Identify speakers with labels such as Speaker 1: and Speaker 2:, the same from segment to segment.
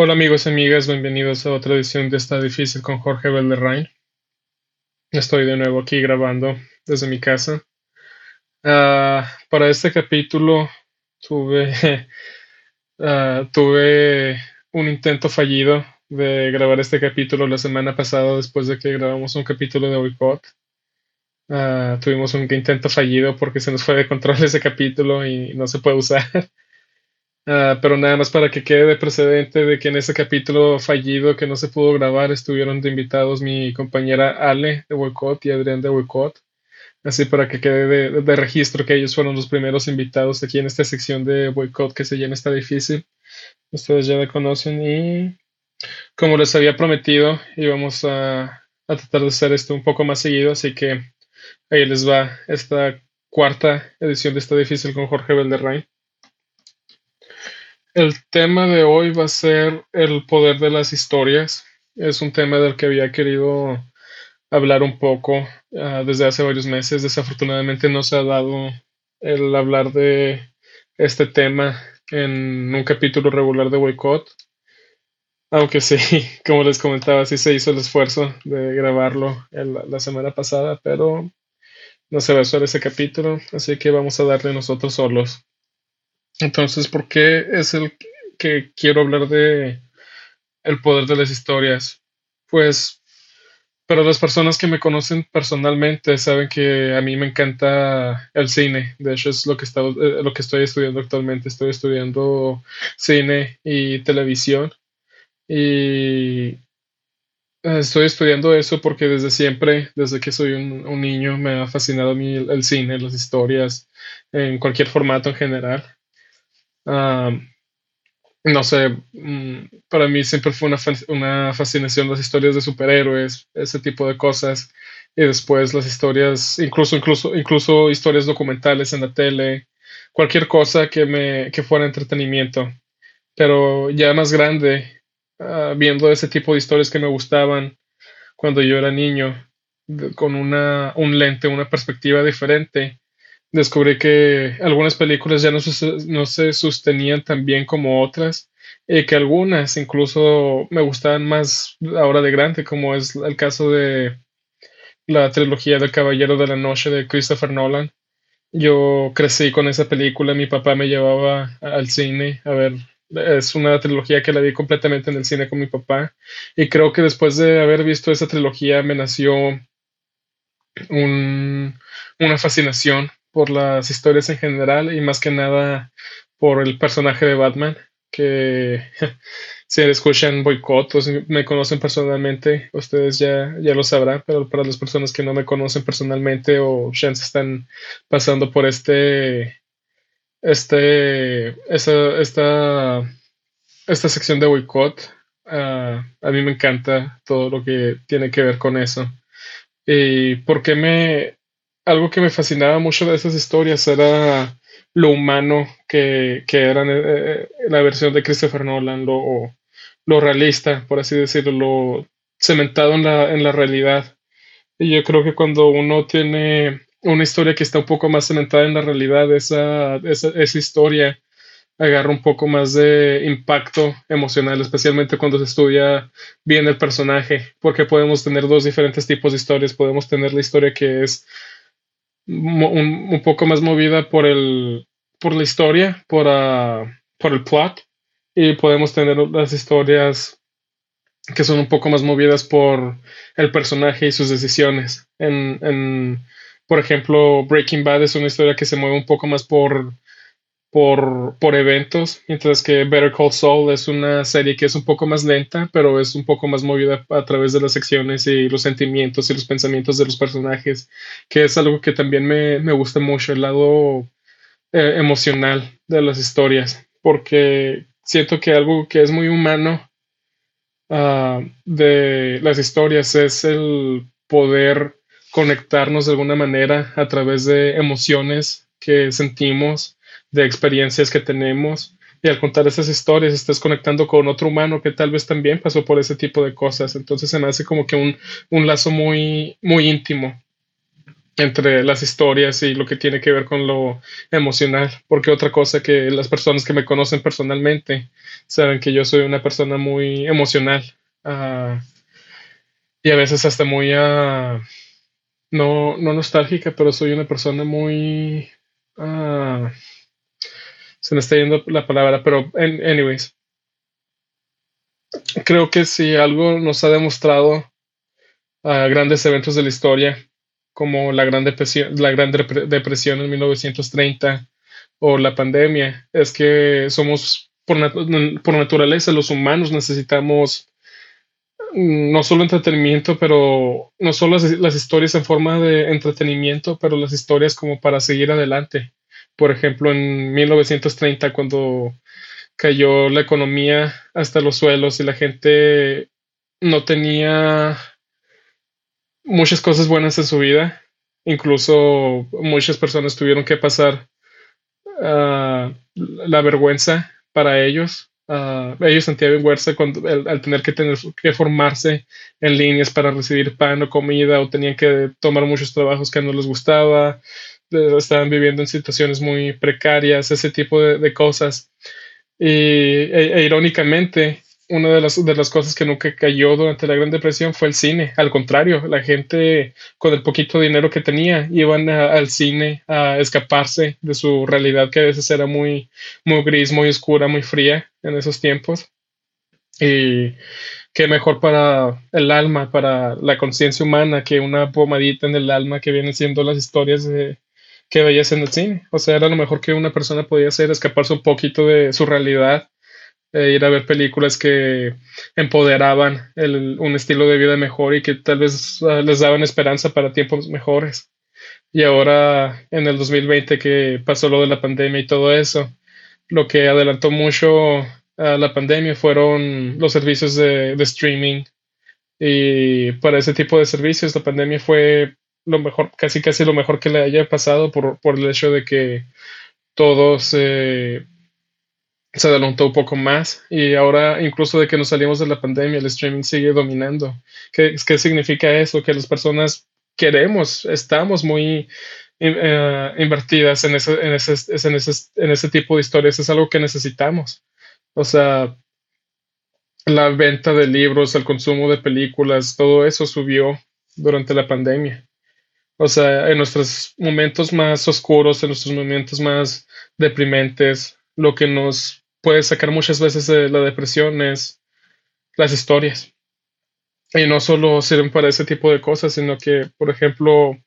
Speaker 1: Hola amigos y amigas, bienvenidos a otra edición de Está Difícil con Jorge Valderrain. Estoy de nuevo aquí grabando desde mi casa. Ah, para este capítulo tuve, ah, tuve un intento fallido de grabar este capítulo la semana pasada después de que grabamos un capítulo de boicot. Ah, tuvimos un intento fallido porque se nos fue de control ese capítulo y no se puede usar. Ah, pero nada más para que quede de precedente de que en ese capítulo fallido que no se pudo grabar estuvieron de invitados mi compañera Ale de Boycott y Adrián de Boycott. Así para que quede de, registro que ellos fueron los primeros invitados aquí en esta sección de Boycott que se llama Está Difícil. Ustedes ya la conocen y como les había prometido íbamos a, a tratar de hacer esto un poco más seguido. Así que ahí les va esta cuarta edición de Está Difícil con Jorge Valderrain. El tema de hoy va a ser el poder de las historias. Es un tema del que había querido hablar un poco ah, desde hace varios meses. Desafortunadamente no se ha dado el hablar de este tema en un capítulo regular de Boycott. Aunque sí, como les comentaba, sí se hizo el esfuerzo de grabarlo la semana pasada, pero no se va a hacer ese capítulo, así que vamos a darle nosotros solos. Entonces, ¿por qué es el que quiero hablar de el poder de las historias? Pues para las personas que me conocen personalmente saben que a mí me encanta el cine. De hecho, es lo que, eh, lo que estoy estudiando actualmente. Estoy estudiando cine y televisión. Y estoy estudiando eso porque desde siempre, desde que soy un, niño, me ha fascinado a mí el, cine, las historias, en cualquier formato en general no sé, mm, para mí siempre fue una, una fascinación las historias de superhéroes, ese tipo de cosas. Y después las historias, incluso, incluso, incluso historias documentales en la tele, cualquier cosa que me, que fuera entretenimiento. Pero ya más grande, ah, viendo ese tipo de historias que me gustaban cuando yo era niño, con una, un lente, una perspectiva diferente, descubrí que algunas películas ya no, no se sostenían tan bien como otras y que algunas incluso me gustaban más ahora de grande, como es el caso de la trilogía del Caballero de la Noche de Christopher Nolan. Yo crecí con esa película, mi papá me llevaba al cine a ver, es una trilogía que la vi completamente en el cine con mi papá y creo que después de haber visto esa trilogía me nació un, una fascinación por las historias en general y más que nada por el personaje de Batman, que si escuchan boicot o si me conocen personalmente, ustedes ya, ya lo sabrán, pero para las personas que no me conocen personalmente o ya están pasando por este, este, esta, esta, esta sección de boicot, ah, a mí me encanta todo lo que tiene que ver con eso. ¿Y por qué me, algo que me fascinaba mucho de esas historias era lo humano que, que era eh, eh, la versión de Christopher Nolan, lo, lo realista, por así decirlo, lo cementado en la, en la realidad. Y yo creo que cuando uno tiene una historia que está un poco más cementada en la realidad, esa, esa, esa historia agarra un poco más de impacto emocional, especialmente cuando se estudia bien el personaje, porque podemos tener dos diferentes tipos de historias. Podemos tener la historia que es un, poco más movida por el por la historia, por, uh, por el plot, y podemos tener las historias que son un poco más movidas por el personaje y sus decisiones. En, en, por ejemplo, Breaking Bad es una historia que se mueve un poco más por por, por eventos, mientras que Better Call Saul es una serie que es un poco más lenta, pero es un poco más movida a través de las secciones y los sentimientos y los pensamientos de los personajes, que es algo que también me, me gusta mucho, el lado eh, emocional de las historias, porque siento que algo que es muy humano uh, de las historias es el poder conectarnos de alguna manera a través de emociones que sentimos de experiencias que tenemos y al contar esas historias estás conectando con otro humano que tal vez también pasó por ese tipo de cosas. Entonces se me hace como que un, un lazo muy, muy íntimo. entre las historias y lo que tiene que ver con lo emocional, porque otra cosa que las personas que me conocen personalmente saben que yo soy una persona muy emocional uh, y a veces hasta muy, uh, no, no nostálgica, pero soy una persona muy... Uh, se me está yendo la palabra, pero anyways, creo que si algo nos ha demostrado a grandes eventos de la historia, como la Gran Depresión, la Gran Depresión en 1930 o la pandemia, es que somos, por, por naturaleza, los humanos necesitamos mm, no solo entretenimiento, pero no solo las, historias en forma de entretenimiento, pero las historias como para seguir adelante. Por ejemplo, en 1930, cuando cayó la economía hasta los suelos y la gente no tenía muchas cosas buenas en su vida. Incluso muchas personas tuvieron que pasar uh, la vergüenza para ellos. Uh, ellos sentían vergüenza cuando, al, tener que tener que formarse en líneas para recibir pan o comida o tenían que tomar muchos trabajos que no les gustaba, estaban viviendo en situaciones muy precarias, ese tipo de, de cosas. Y e, e irónicamente, una de las, de las cosas que nunca cayó durante la Gran Depresión fue el cine. Al contrario, la gente con el poquito dinero que tenía iban al cine a escaparse de su realidad que a veces era muy, muy gris, muy oscura, muy fría en esos tiempos. Y qué mejor para el alma, para la conciencia humana, que una pomadita en el alma que vienen siendo las historias de, que veías en el cine. O sea, era lo mejor que una persona podía hacer, escaparse un poquito de su realidad eh, ir a ver películas que empoderaban un estilo de vida mejor y que tal vez ah, les daban esperanza para tiempos mejores. Y ahora, en el 2020 que pasó lo de la pandemia y todo eso, lo que adelantó mucho a la pandemia fueron los servicios de, streaming. Y para ese tipo de servicios, la pandemia fue lo mejor, casi casi lo mejor que le haya pasado por, por el hecho de que todos eh, se adelantó un poco más y ahora incluso de que nos salimos de la pandemia el streaming sigue dominando. ¿Qué, qué significa eso? Que las personas queremos, estamos muy eh, invertidas en ese, en, ese, en, ese, en ese tipo de historias, es algo que necesitamos. O sea, la venta de libros, el consumo de películas, todo eso subió durante la pandemia. O sea, en nuestros momentos más oscuros, en nuestros momentos más deprimentes, lo que nos puede sacar muchas veces de la depresión es las historias. Y no solo sirven para ese tipo de cosas, sino que, por ejemplo,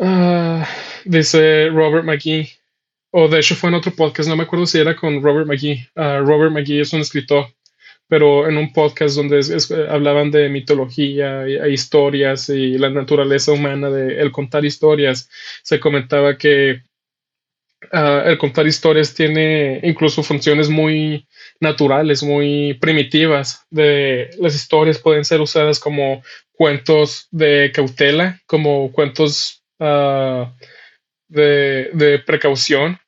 Speaker 1: ah, dice Robert McGee, o de hecho fue en otro podcast, no me acuerdo si era con Robert McGee. Ah, Robert McGee es un escritor, pero en un podcast donde hablaban de mitología e historias y la naturaleza humana de el contar historias, se comentaba que Ah, el contar historias tiene incluso funciones muy naturales, muy primitivas. De, las historias pueden ser usadas como cuentos de cautela, como cuentos ah, de, precaución,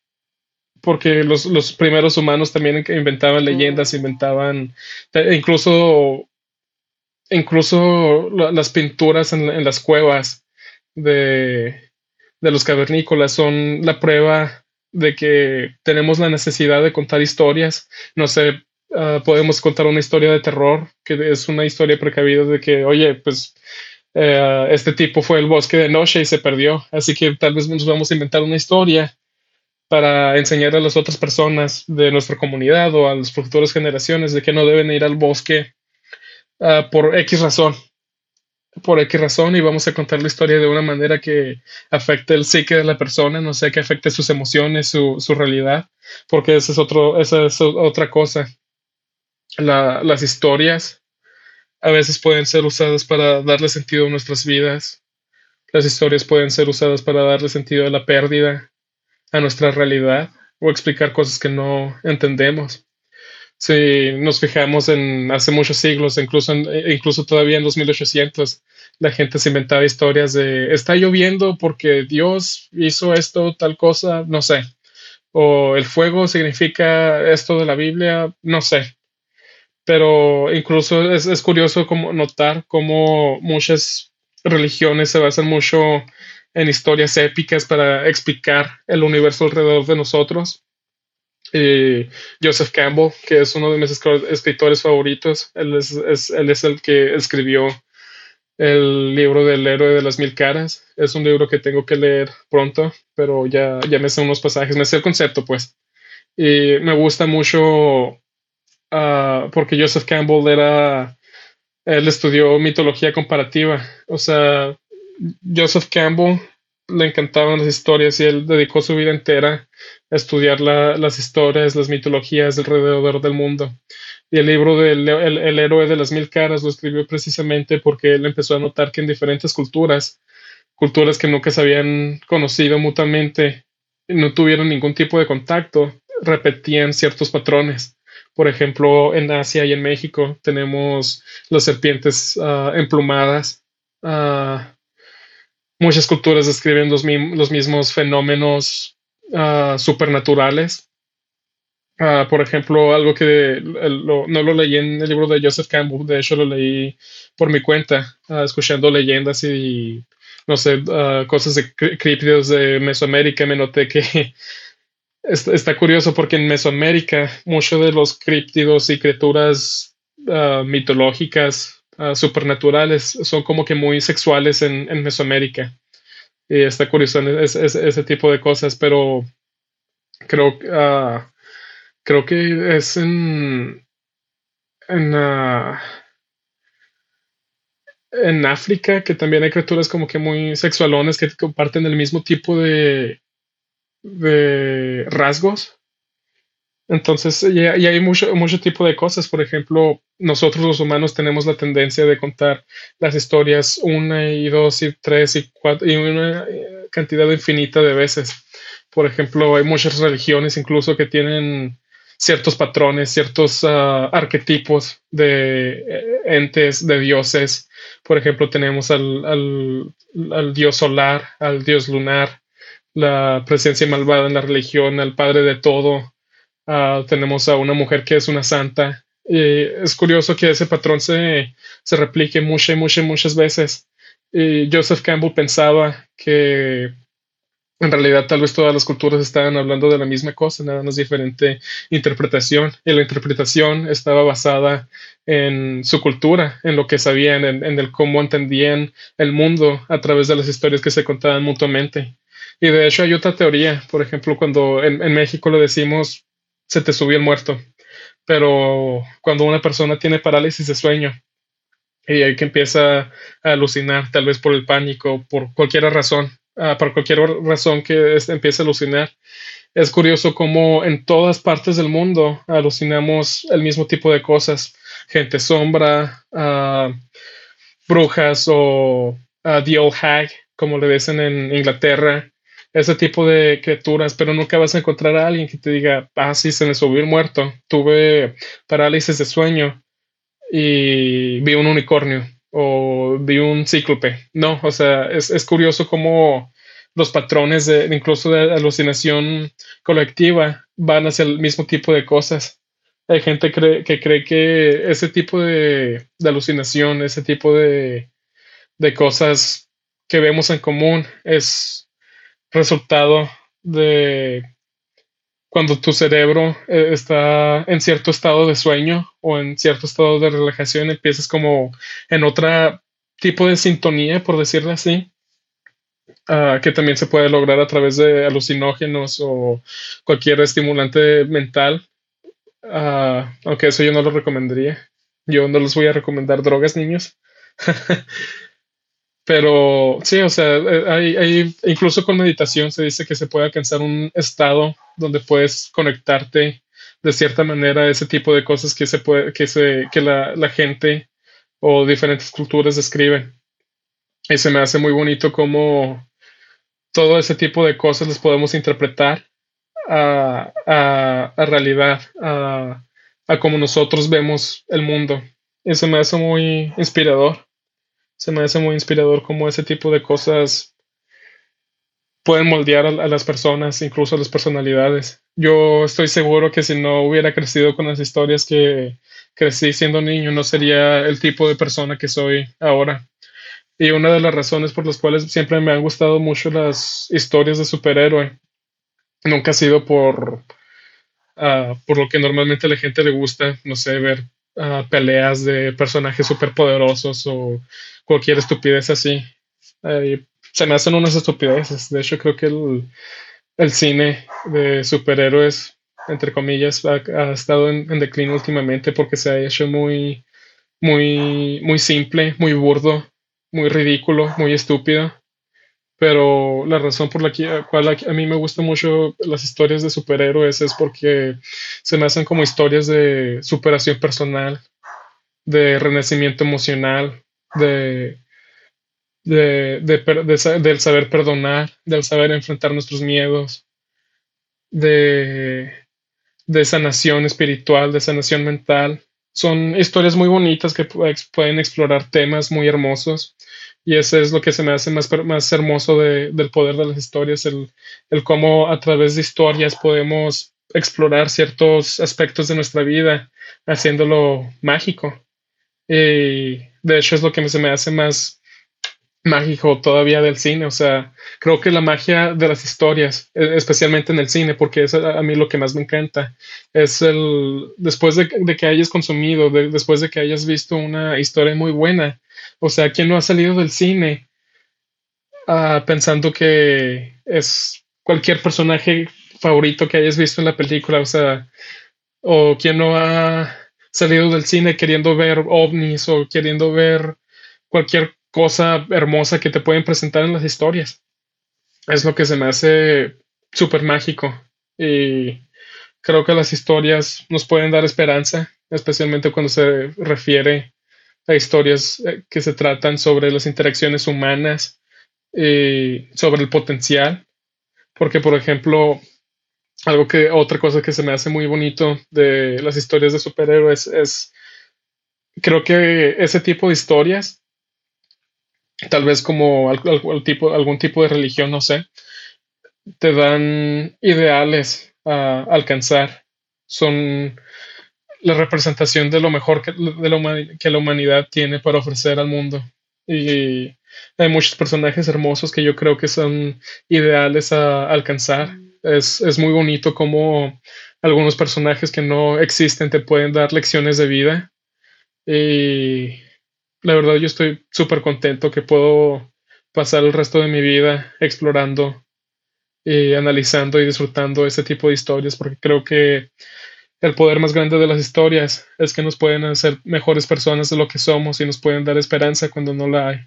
Speaker 1: porque los, primeros humanos también inventaban leyendas, inventaban incluso, incluso las pinturas en, las cuevas de, de los cavernícolas son la prueba de que tenemos la necesidad de contar historias. No sé, ah, podemos contar una historia de terror, que es una historia precavida de que, oye, pues eh, este tipo fue el bosque de noche y se perdió, así que tal vez nos vamos a inventar una historia para enseñar a las otras personas de nuestra comunidad o a las futuras generaciones de que no deben ir al bosque ah, por X razón por X razón y vamos a contar la historia de una manera que afecte el psique de la persona, no sé, que afecte sus emociones, su, su realidad, porque esa es, otro, esa es otra cosa. La, las historias a veces pueden ser usadas para darle sentido a nuestras vidas. Las historias pueden ser usadas para darle sentido a la pérdida, a nuestra realidad o explicar cosas que no entendemos si nos fijamos en hace muchos siglos, incluso, incluso todavía en los 1800, la gente se inventaba historias de está lloviendo porque Dios hizo esto, tal cosa, no sé. O el fuego significa esto de la Biblia, no sé. Pero incluso es, curioso como notar cómo muchas religiones se basan mucho en historias épicas para explicar el universo alrededor de nosotros. Joseph Campbell, que es uno de mis escritores favoritos, él es, él es el que escribió el libro del héroe de las mil caras. Es un libro que tengo que leer pronto, pero ya, ya me sé unos pasajes, me sé el concepto, pues. Y me gusta mucho ah, porque Joseph Campbell era, él estudió mitología comparativa. O sea, Joseph Campbell le encantaban las historias y él dedicó su vida entera a estudiar las historias, las mitologías alrededor del mundo. Y el libro del el, héroe de las mil caras lo escribió precisamente porque él empezó a notar que en diferentes culturas, culturas que nunca se habían conocido mutuamente, no tuvieron ningún tipo de contacto, repetían ciertos patrones. Por ejemplo, en Asia y en México tenemos las serpientes ah, emplumadas. Ah, muchas culturas describen los, los mismos fenómenos uh, supernaturales Ah, por ejemplo, algo que no lo leí en el libro de Joseph Campbell, de hecho lo leí por mi cuenta, ah, escuchando leyendas y, no sé, ah, cosas de críptidos de Mesoamérica. Me noté que está, curioso porque en Mesoamérica muchos de los críptidos y criaturas mitológicas, supernaturales, son como que muy sexuales en, Mesoamérica. Y está curioso ese tipo de cosas, pero creo que creo que es en, en, en África que también hay criaturas como que muy sexualones que comparten el mismo tipo de, de rasgos. Entonces, y, hay mucho, mucho tipo de cosas. Por ejemplo, nosotros los humanos tenemos la tendencia de contar las historias una y dos y tres y cuatro y una eh, cantidad infinita de veces. Por ejemplo, hay muchas religiones incluso que tienen ciertos patrones, ciertos ah, arquetipos de eh, entes, de dioses. Por ejemplo, tenemos al, al, dios solar, al dios lunar, la presencia malvada en la religión, al padre de todo. Ah, tenemos a una mujer que es una santa. Y es curioso que ese patrón se, se replique muchas muchas, muchas veces. Y Joseph Campbell pensaba que en realidad tal vez todas las culturas estaban hablando de la misma cosa, nada más diferente interpretación. Y la interpretación estaba basada en su cultura, en lo que sabían, en, el cómo entendían el mundo a través de las historias que se contaban mutuamente. Y de hecho hay otra teoría, por ejemplo, cuando en, en México lo decimos, se te subió el muerto, pero cuando una persona tiene parálisis de sueño, y hay que empieza a alucinar, tal vez por el pánico, por cualquier razón, Ah, por cualquier razón que empiece a alucinar. Es curioso cómo en todas partes del mundo alucinamos el mismo tipo de cosas. Gente sombra, uh, brujas o uh, the old hag, como le dicen en Inglaterra. Ese tipo de criaturas, pero nunca vas a encontrar a alguien que te diga, ah, sí, se me subió el muerto, tuve parálisis de sueño y vi un unicornio o vi un cíclope. No, o sea, es, es curioso cómo los patrones de incluso de alucinación colectiva van hacia el mismo tipo de cosas. Hay gente que cree que ese tipo de, de alucinación, ese tipo de, de cosas que vemos en común es resultado de cuando tu cerebro eh, está en cierto estado de sueño o en cierto estado de relajación, empiezas como en otro tipo de sintonía, por decirlo así, ah, que también se puede lograr a través de alucinógenos o cualquier estimulante mental, ah, aunque eso yo no lo recomendaría. Yo no les voy a recomendar drogas, niños. Pero sí, o sea, eh, hay, hay, incluso con meditación se dice que se puede alcanzar un estado donde puedes conectarte de cierta manera a ese tipo de cosas que se puede, que se, que la, la gente o diferentes culturas describen. Y se me hace muy bonito cómo todo ese tipo de cosas las podemos interpretar a, a, a realidad, a, a cómo nosotros vemos el mundo. Se me hace muy inspirador se me hace muy inspirador cómo ese tipo de cosas pueden moldear a, las personas, incluso a las personalidades. Yo estoy seguro que si no hubiera crecido con las historias que crecí siendo niño, no sería el tipo de persona que soy ahora. Y una de las razones por las cuales siempre me han gustado mucho las historias de superhéroe nunca ha sido por, ah, por lo que normalmente a la gente le gusta, no sé, ver peleas de personajes superpoderosos o cualquier estupidez así. se me hacen unas estupideces. De hecho, creo que el, el cine de superhéroes, entre comillas, ha, estado en, en, declínio últimamente porque se ha hecho muy, muy, muy simple, muy burdo, muy ridículo, muy estúpido. Pero la razón por la cual a mí me gustan mucho las historias de superhéroes es porque se me hacen como historias de superación personal, de renacimiento emocional, de, de, del saber perdonar, del saber enfrentar nuestros miedos, de sanación espiritual, de sanación mental. Son historias muy bonitas que pueden explorar temas muy hermosos y eso es lo que se me hace más, más hermoso del poder de las historias, el, el cómo a través de historias podemos explorar ciertos aspectos de nuestra vida, haciéndolo mágico. Y de hecho es lo que se me hace más mágico todavía del cine. O sea, creo que la magia de las historias, e, especialmente en el cine, porque es a mí lo que más me encanta, es el, después de, que hayas consumido, después de que hayas visto una historia muy buena, o sea, ¿quién no ha salido del cine uh, pensando que es cualquier personaje favorito que hayas visto en la película? O sea, o quién no ha salido del cine queriendo ver ovnis o queriendo ver cualquier cosa hermosa que te pueden presentar en las historias. Es lo que se me hace súper mágico y creo que las historias nos pueden dar esperanza, especialmente cuando se refiere hay historias eh, que se tratan sobre las interacciones humanas, y sobre el potencial, porque por ejemplo, algo que, otra cosa que se me hace muy bonito de las historias de superhéroes es, creo que ese tipo de historias, tal vez como algún tipo, algún tipo de religión, no sé, te dan ideales a alcanzar. Son la representación de lo mejor que, de que la humanidad tiene para ofrecer al mundo. Y hay muchos personajes hermosos que yo creo que son ideales a alcanzar. Es, es muy bonito como algunos personajes que no existen te pueden dar lecciones de vida. Y la verdad yo estoy súper contento que puedo pasar el resto de mi vida explorando y analizando y disfrutando ese tipo de historias porque creo que el poder más grande de las historias es que nos pueden hacer mejores personas de lo que somos y nos pueden dar esperanza cuando no la hay.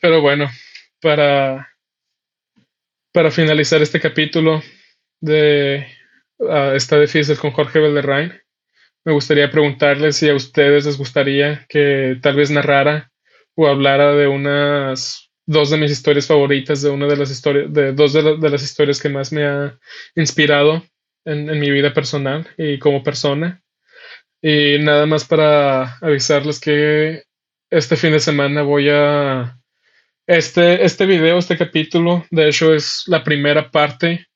Speaker 1: Pero bueno, para, para finalizar este capítulo de uh, Está difícil con Jorge Valderrain, me gustaría preguntarles si a ustedes les gustaría que tal vez narrara o hablara de unas dos de mis historias favoritas de una de las historias, de dos de, las historias que más me ha inspirado en, en, mi vida personal y como persona. Y nada más para avisarles que este fin de semana voy a... Este, este video, este capítulo, de hecho es la primera parte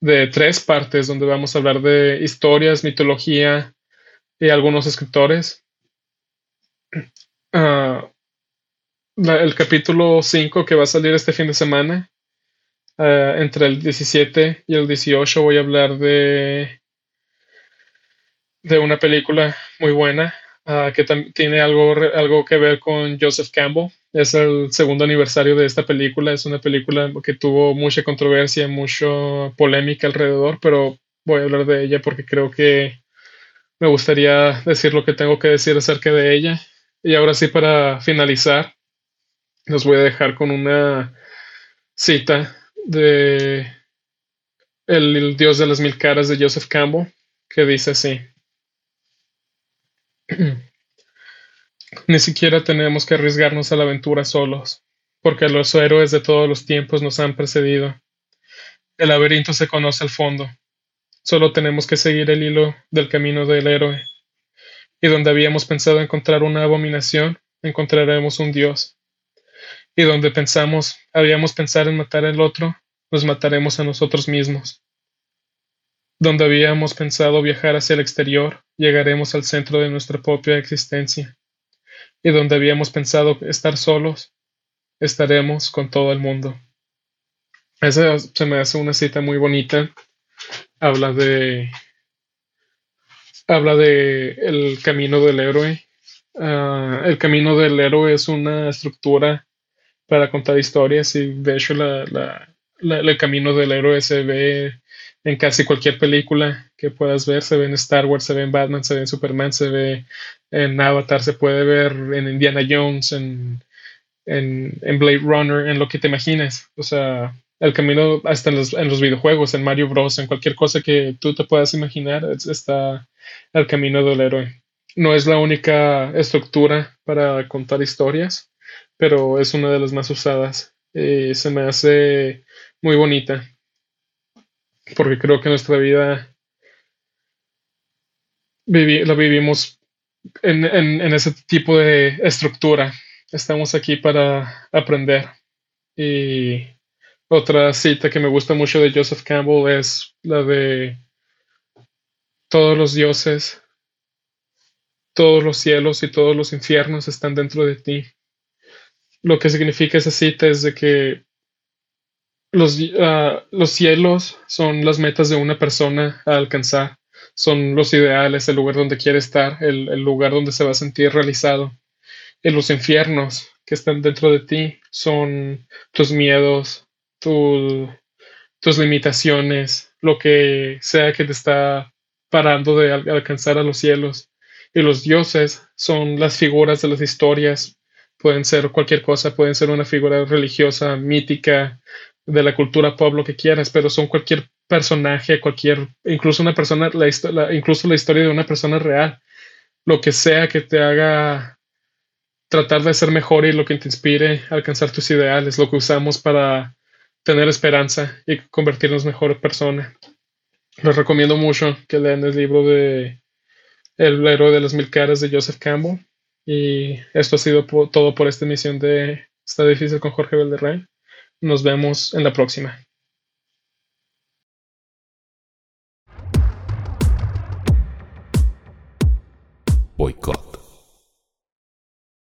Speaker 1: de tres partes donde vamos a hablar de historias, mitología y algunos escritores. Uh, el capítulo 5 que va a salir este fin de semana. Uh, entre el 17 y el 18 voy a hablar de, de una película muy buena uh, que tiene algo, algo que ver con Joseph Campbell. Es el segundo aniversario de esta película. Es una película que tuvo mucha controversia, mucha polémica alrededor, pero voy a hablar de ella porque creo que me gustaría decir lo que tengo que decir acerca de ella. Y ahora sí, para finalizar, los voy a dejar con una cita de el, Dios de las mil caras de Joseph Campbell, que dice así. Ni siquiera tenemos que arriesgarnos a la aventura solos, porque los héroes de todos los tiempos nos han precedido. El laberinto se conoce al fondo. Solo tenemos que seguir el hilo del camino del héroe. Y donde habíamos pensado encontrar una abominación, encontraremos un dios y donde pensamos, habíamos pensar en matar al otro, nos mataremos a nosotros mismos. Donde habíamos pensado viajar hacia el exterior, llegaremos al centro de nuestra propia existencia. y donde habíamos pensado estar solos, estaremos con todo el mundo. Esa se me hace una cita muy bonita. Habla de habla de el camino del héroe. Ah, el camino del héroe es una estructura para contar historias y de hecho la, el camino del héroe se ve en casi cualquier película que puedas ver. Se ve en Star Wars, se ve en Batman, se ve en Superman, se ve en Avatar, se puede ver en Indiana Jones, en, en, Blade Runner, en lo que te imagines. O sea, el camino hasta en los, en los, videojuegos, en Mario Bros, en cualquier cosa que tú te puedas imaginar, está el camino del héroe. No es la única estructura para contar historias, pero es una de las más usadas. Y se me hace muy bonita porque creo que nuestra vida la vivimos en, ese tipo de estructura. Estamos aquí para aprender. Y otra cita que me gusta mucho de Joseph Campbell es la de todos los dioses, todos los cielos y todos los infiernos están dentro de ti. Lo que significa esa cita es de que los, ah, los cielos son las metas de una persona a alcanzar, son los ideales, el lugar donde quiere estar, el, lugar donde se va a sentir realizado. Y los infiernos que están dentro de ti son tus miedos, tus limitaciones, lo que sea que te está parando de alcanzar a los cielos. Y los dioses son las figuras de las historias. Pueden ser cualquier cosa, pueden ser una figura religiosa, mítica, de la cultura pop, lo que quieras, pero son cualquier personaje, cualquier, incluso una persona, la, incluso la historia de una persona real, lo que sea que te haga tratar de ser mejor y lo que te inspire a alcanzar tus ideales, lo que usamos para tener esperanza y convertirnos mejor persona. Les recomiendo mucho que lean el libro de El héroe de las mil caras de Joseph Campbell. Y esto ha sido todo por esta emisión de Está difícil con Jorge Valderrey. Nos vemos en la próxima. Boicot.